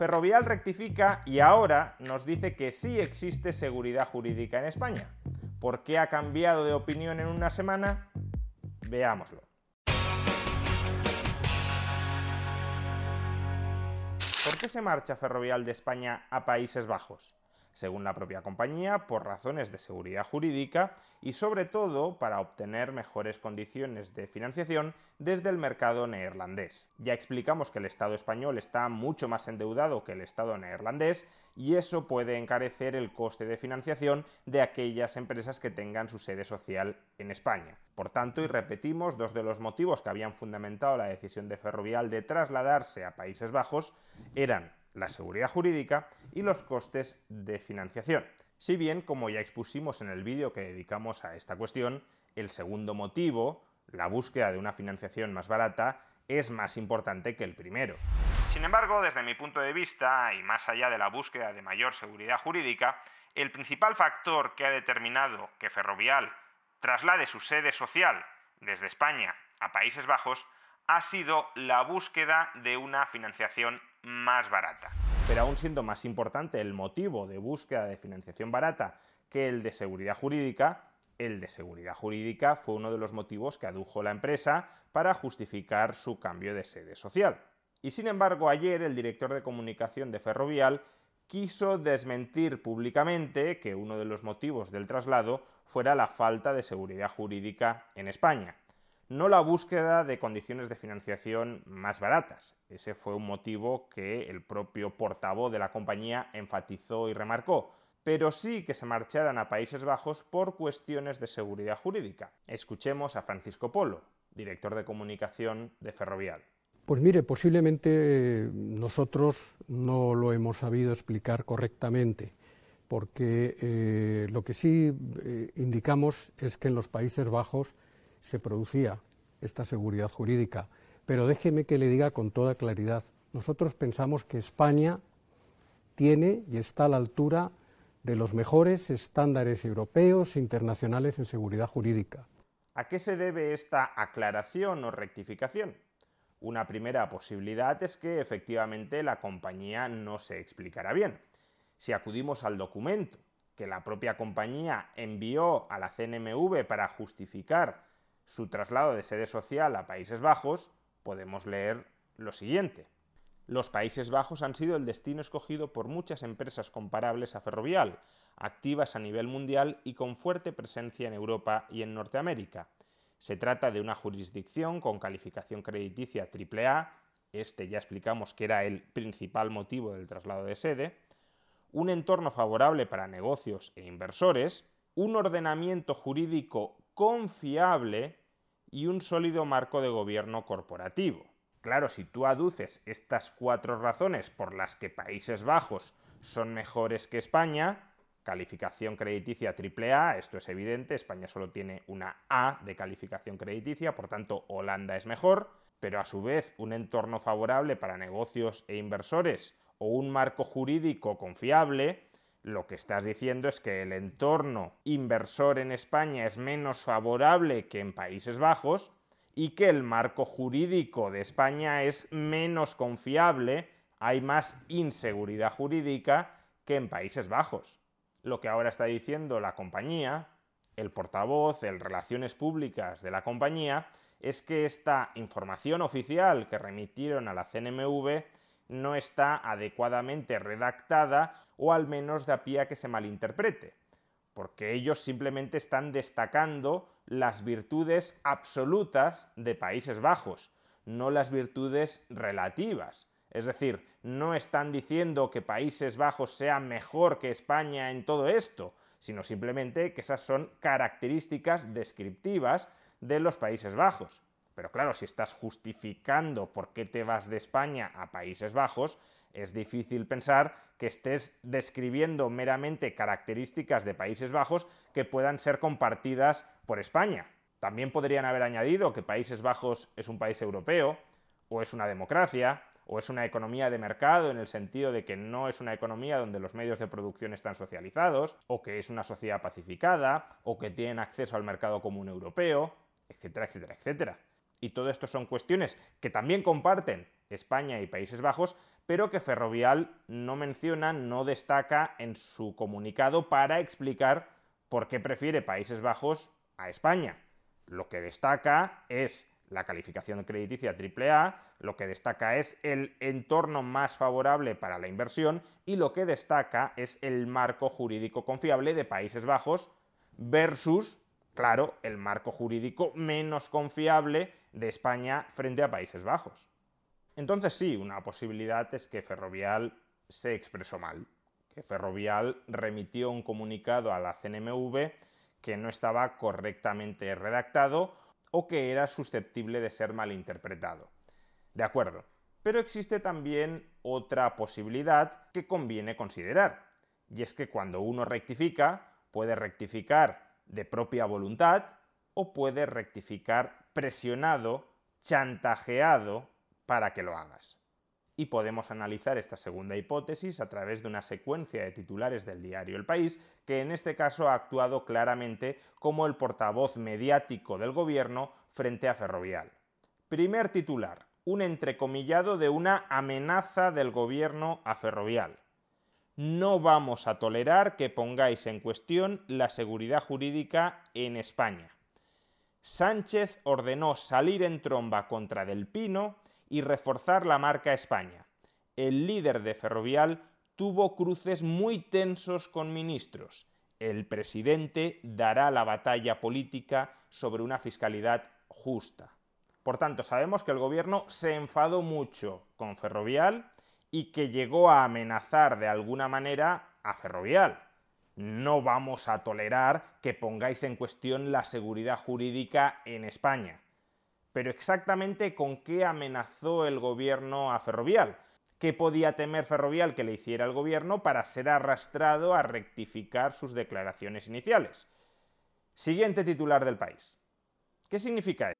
Ferrovial rectifica y ahora nos dice que sí existe seguridad jurídica en España. ¿Por qué ha cambiado de opinión en una semana? Veámoslo. ¿Por qué se marcha Ferrovial de España a Países Bajos? Según la propia compañía, por razones de seguridad jurídica y sobre todo para obtener mejores condiciones de financiación desde el mercado neerlandés. Ya explicamos que el Estado español está mucho más endeudado que el Estado neerlandés y eso puede encarecer el coste de financiación de aquellas empresas que tengan su sede social en España. Por tanto, y repetimos, dos de los motivos que habían fundamentado la decisión de Ferrovial de trasladarse a Países Bajos eran la seguridad jurídica y los costes de financiación. Si bien, como ya expusimos en el vídeo que dedicamos a esta cuestión, el segundo motivo, la búsqueda de una financiación más barata, es más importante que el primero. Sin embargo, desde mi punto de vista, y más allá de la búsqueda de mayor seguridad jurídica, el principal factor que ha determinado que Ferrovial traslade su sede social desde España a Países Bajos ha sido la búsqueda de una financiación más barata. Pero aún siendo más importante el motivo de búsqueda de financiación barata que el de seguridad jurídica, el de seguridad jurídica fue uno de los motivos que adujo la empresa para justificar su cambio de sede social. Y sin embargo, ayer el director de comunicación de Ferrovial quiso desmentir públicamente que uno de los motivos del traslado fuera la falta de seguridad jurídica en España no la búsqueda de condiciones de financiación más baratas. Ese fue un motivo que el propio portavoz de la compañía enfatizó y remarcó, pero sí que se marcharan a Países Bajos por cuestiones de seguridad jurídica. Escuchemos a Francisco Polo, director de comunicación de Ferrovial. Pues mire, posiblemente nosotros no lo hemos sabido explicar correctamente, porque eh, lo que sí eh, indicamos es que en los Países Bajos se producía esta seguridad jurídica. Pero déjeme que le diga con toda claridad, nosotros pensamos que España tiene y está a la altura de los mejores estándares europeos e internacionales en seguridad jurídica. ¿A qué se debe esta aclaración o rectificación? Una primera posibilidad es que efectivamente la compañía no se explicará bien. Si acudimos al documento que la propia compañía envió a la CNMV para justificar su traslado de sede social a Países Bajos, podemos leer lo siguiente. Los Países Bajos han sido el destino escogido por muchas empresas comparables a Ferrovial, activas a nivel mundial y con fuerte presencia en Europa y en Norteamérica. Se trata de una jurisdicción con calificación crediticia AAA, este ya explicamos que era el principal motivo del traslado de sede, un entorno favorable para negocios e inversores, un ordenamiento jurídico confiable y un sólido marco de gobierno corporativo. Claro, si tú aduces estas cuatro razones por las que Países Bajos son mejores que España, calificación crediticia AAA, esto es evidente, España solo tiene una A de calificación crediticia, por tanto Holanda es mejor, pero a su vez un entorno favorable para negocios e inversores o un marco jurídico confiable, lo que estás diciendo es que el entorno inversor en España es menos favorable que en Países Bajos y que el marco jurídico de España es menos confiable, hay más inseguridad jurídica que en Países Bajos. Lo que ahora está diciendo la compañía, el portavoz, el relaciones públicas de la compañía, es que esta información oficial que remitieron a la CNMV no está adecuadamente redactada o al menos da pie a que se malinterprete, porque ellos simplemente están destacando las virtudes absolutas de Países Bajos, no las virtudes relativas. Es decir, no están diciendo que Países Bajos sea mejor que España en todo esto, sino simplemente que esas son características descriptivas de los Países Bajos. Pero claro, si estás justificando por qué te vas de España a Países Bajos, es difícil pensar que estés describiendo meramente características de Países Bajos que puedan ser compartidas por España. También podrían haber añadido que Países Bajos es un país europeo, o es una democracia, o es una economía de mercado en el sentido de que no es una economía donde los medios de producción están socializados, o que es una sociedad pacificada, o que tienen acceso al mercado común europeo, etcétera, etcétera, etcétera. Y todo esto son cuestiones que también comparten España y Países Bajos, pero que Ferrovial no menciona, no destaca en su comunicado para explicar por qué prefiere Países Bajos a España. Lo que destaca es la calificación crediticia AAA, lo que destaca es el entorno más favorable para la inversión y lo que destaca es el marco jurídico confiable de Países Bajos versus, claro, el marco jurídico menos confiable de España frente a Países Bajos. Entonces sí, una posibilidad es que Ferrovial se expresó mal, que Ferrovial remitió un comunicado a la CNMV que no estaba correctamente redactado o que era susceptible de ser malinterpretado. De acuerdo, pero existe también otra posibilidad que conviene considerar, y es que cuando uno rectifica, puede rectificar de propia voluntad o puede rectificar presionado, chantajeado para que lo hagas. Y podemos analizar esta segunda hipótesis a través de una secuencia de titulares del diario El País, que en este caso ha actuado claramente como el portavoz mediático del gobierno frente a Ferrovial. Primer titular, un entrecomillado de una amenaza del gobierno a Ferrovial. No vamos a tolerar que pongáis en cuestión la seguridad jurídica en España. Sánchez ordenó salir en tromba contra Del Pino y reforzar la marca España. El líder de Ferrovial tuvo cruces muy tensos con ministros. El presidente dará la batalla política sobre una fiscalidad justa. Por tanto, sabemos que el gobierno se enfadó mucho con Ferrovial y que llegó a amenazar de alguna manera a Ferrovial. No vamos a tolerar que pongáis en cuestión la seguridad jurídica en España. Pero exactamente con qué amenazó el gobierno a Ferrovial. ¿Qué podía temer Ferrovial que le hiciera el gobierno para ser arrastrado a rectificar sus declaraciones iniciales? Siguiente titular del país. ¿Qué significa esto?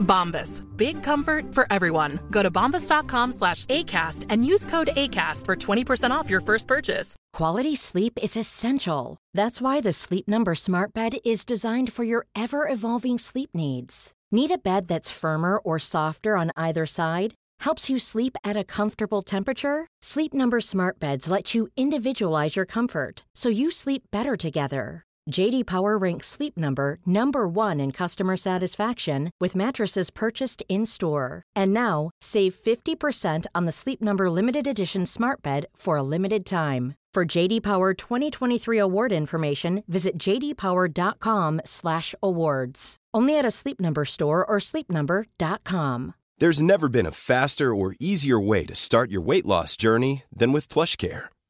Bombas. Big comfort for everyone. Go to bombas.com slash ACAST and use code ACAST for 20% off your first purchase. Quality sleep is essential. That's why the Sleep Number Smart Bed is designed for your ever evolving sleep needs. Need a bed that's firmer or softer on either side? Helps you sleep at a comfortable temperature? Sleep Number Smart Beds let you individualize your comfort so you sleep better together. JD Power ranks Sleep Number number 1 in customer satisfaction with mattresses purchased in-store. And now, save 50% on the Sleep Number limited edition Smart Bed for a limited time. For JD Power 2023 award information, visit jdpower.com/awards. Only at a Sleep Number store or sleepnumber.com. There's never been a faster or easier way to start your weight loss journey than with PlushCare.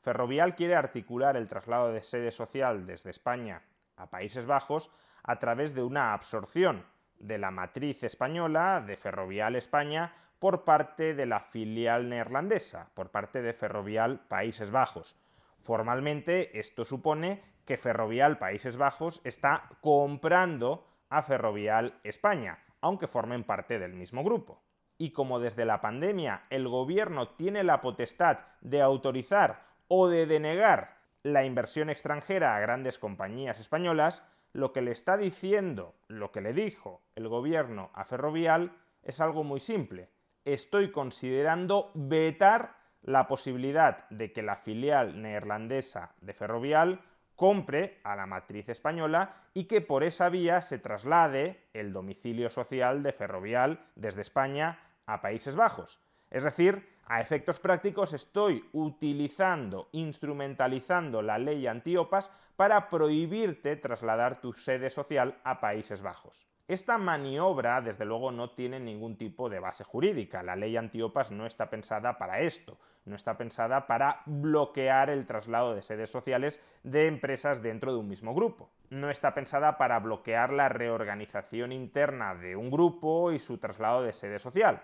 Ferrovial quiere articular el traslado de sede social desde España a Países Bajos a través de una absorción de la matriz española de Ferrovial España por parte de la filial neerlandesa, por parte de Ferrovial Países Bajos. Formalmente, esto supone que Ferrovial Países Bajos está comprando a Ferrovial España, aunque formen parte del mismo grupo. Y como desde la pandemia el gobierno tiene la potestad de autorizar o de denegar la inversión extranjera a grandes compañías españolas, lo que le está diciendo, lo que le dijo el gobierno a Ferrovial es algo muy simple. Estoy considerando vetar la posibilidad de que la filial neerlandesa de Ferrovial compre a la matriz española y que por esa vía se traslade el domicilio social de Ferrovial desde España a Países Bajos. Es decir, a efectos prácticos estoy utilizando, instrumentalizando la ley antiopas para prohibirte trasladar tu sede social a Países Bajos. Esta maniobra, desde luego, no tiene ningún tipo de base jurídica. La ley antiopas no está pensada para esto, no está pensada para bloquear el traslado de sedes sociales de empresas dentro de un mismo grupo. No está pensada para bloquear la reorganización interna de un grupo y su traslado de sede social.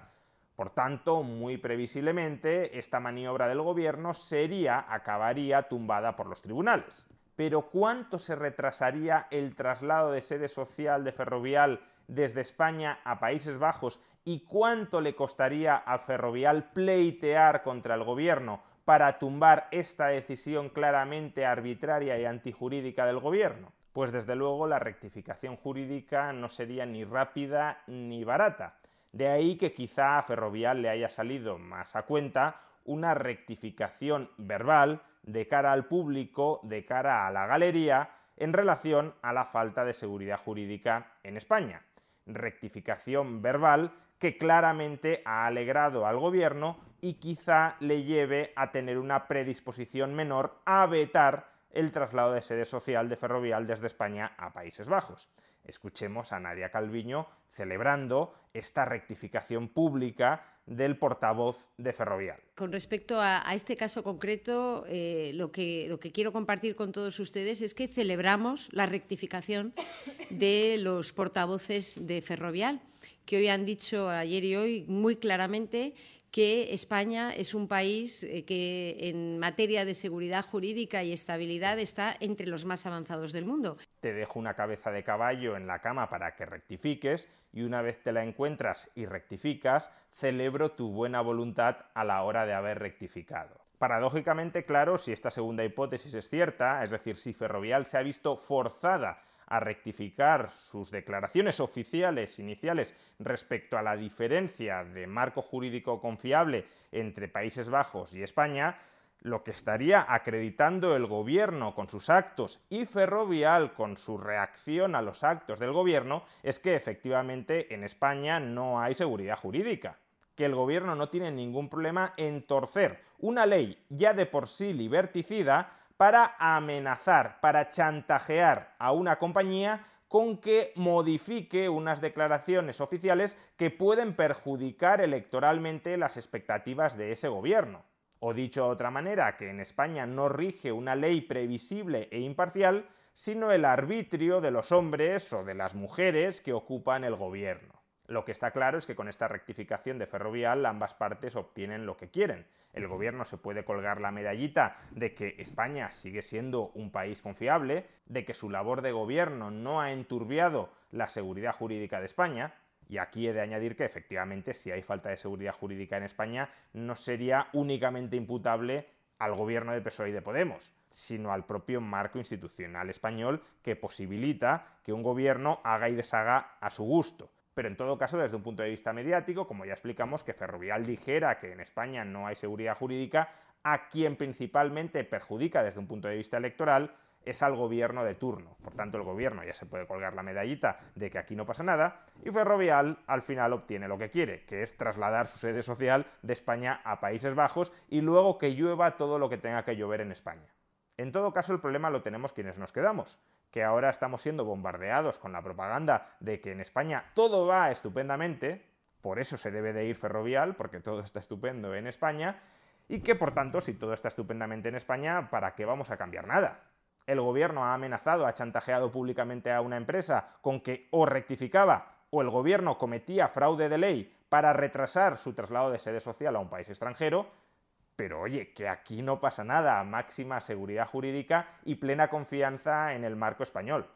Por tanto, muy previsiblemente, esta maniobra del gobierno sería, acabaría tumbada por los tribunales. Pero ¿cuánto se retrasaría el traslado de sede social de Ferrovial desde España a Países Bajos y cuánto le costaría a Ferrovial pleitear contra el gobierno para tumbar esta decisión claramente arbitraria y antijurídica del gobierno? Pues desde luego la rectificación jurídica no sería ni rápida ni barata. De ahí que quizá a Ferrovial le haya salido más a cuenta una rectificación verbal de cara al público, de cara a la galería, en relación a la falta de seguridad jurídica en España. Rectificación verbal que claramente ha alegrado al gobierno y quizá le lleve a tener una predisposición menor a vetar el traslado de sede social de Ferrovial desde España a Países Bajos. Escuchemos a Nadia Calviño celebrando esta rectificación pública del portavoz de Ferrovial. Con respecto a, este caso concreto, eh, lo, que, lo que quiero compartir con todos ustedes es que celebramos la rectificación de los portavoces de Ferrovial, que hoy han dicho ayer y hoy muy claramente que España es un país eh, que en materia de seguridad jurídica y estabilidad está entre los más avanzados del mundo. Te dejo una cabeza de caballo en la cama para que rectifiques y una vez te la encuentras y rectificas, celebro tu buena voluntad a la hora de haber rectificado. Paradójicamente, claro, si esta segunda hipótesis es cierta, es decir, si Ferrovial se ha visto forzada a rectificar sus declaraciones oficiales iniciales respecto a la diferencia de marco jurídico confiable entre Países Bajos y España, lo que estaría acreditando el gobierno con sus actos y Ferrovial con su reacción a los actos del gobierno es que efectivamente en España no hay seguridad jurídica, que el gobierno no tiene ningún problema en torcer una ley ya de por sí liberticida para amenazar, para chantajear a una compañía con que modifique unas declaraciones oficiales que pueden perjudicar electoralmente las expectativas de ese gobierno. O dicho de otra manera, que en España no rige una ley previsible e imparcial, sino el arbitrio de los hombres o de las mujeres que ocupan el gobierno. Lo que está claro es que con esta rectificación de Ferrovial ambas partes obtienen lo que quieren. El gobierno se puede colgar la medallita de que España sigue siendo un país confiable, de que su labor de gobierno no ha enturbiado la seguridad jurídica de España, y aquí he de añadir que efectivamente si hay falta de seguridad jurídica en España no sería únicamente imputable al gobierno de PSOE y de Podemos, sino al propio marco institucional español que posibilita que un gobierno haga y deshaga a su gusto pero en todo caso, desde un punto de vista mediático, como ya explicamos, que Ferrovial dijera que en España no hay seguridad jurídica, a quien principalmente perjudica desde un punto de vista electoral es al gobierno de turno. Por tanto, el gobierno ya se puede colgar la medallita de que aquí no pasa nada y Ferrovial al final obtiene lo que quiere, que es trasladar su sede social de España a Países Bajos y luego que llueva todo lo que tenga que llover en España. En todo caso, el problema lo tenemos quienes nos quedamos, que ahora estamos siendo bombardeados con la propaganda de que en España todo va estupendamente, por eso se debe de ir ferrovial, porque todo está estupendo en España, y que por tanto, si todo está estupendamente en España, ¿para qué vamos a cambiar nada? El gobierno ha amenazado, ha chantajeado públicamente a una empresa con que o rectificaba o el gobierno cometía fraude de ley para retrasar su traslado de sede social a un país extranjero, pero oye, que aquí no pasa nada, máxima seguridad jurídica y plena confianza en el marco español.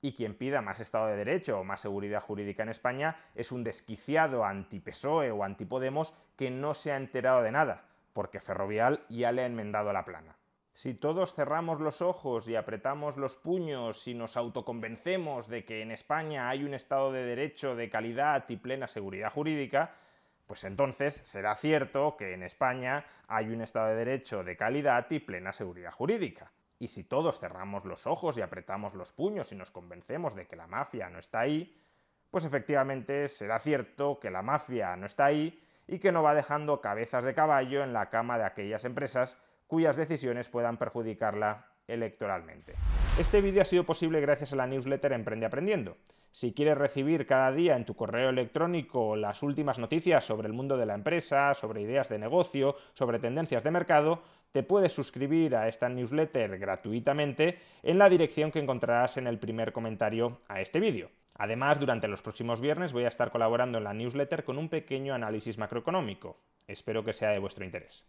Y quien pida más Estado de Derecho o más seguridad jurídica en España es un desquiciado anti-PSOE o anti-Podemos que no se ha enterado de nada, porque Ferrovial ya le ha enmendado la plana. Si todos cerramos los ojos y apretamos los puños y nos autoconvencemos de que en España hay un Estado de Derecho de calidad y plena seguridad jurídica, pues entonces será cierto que en España hay un Estado de Derecho de calidad y plena seguridad jurídica. Y si todos cerramos los ojos y apretamos los puños y nos convencemos de que la mafia no está ahí, pues efectivamente será cierto que la mafia no está ahí y que no va dejando cabezas de caballo en la cama de aquellas empresas cuyas decisiones puedan perjudicarla electoralmente. Este vídeo ha sido posible gracias a la newsletter Emprende Aprendiendo. Si quieres recibir cada día en tu correo electrónico las últimas noticias sobre el mundo de la empresa, sobre ideas de negocio, sobre tendencias de mercado, te puedes suscribir a esta newsletter gratuitamente en la dirección que encontrarás en el primer comentario a este vídeo. Además, durante los próximos viernes voy a estar colaborando en la newsletter con un pequeño análisis macroeconómico. Espero que sea de vuestro interés.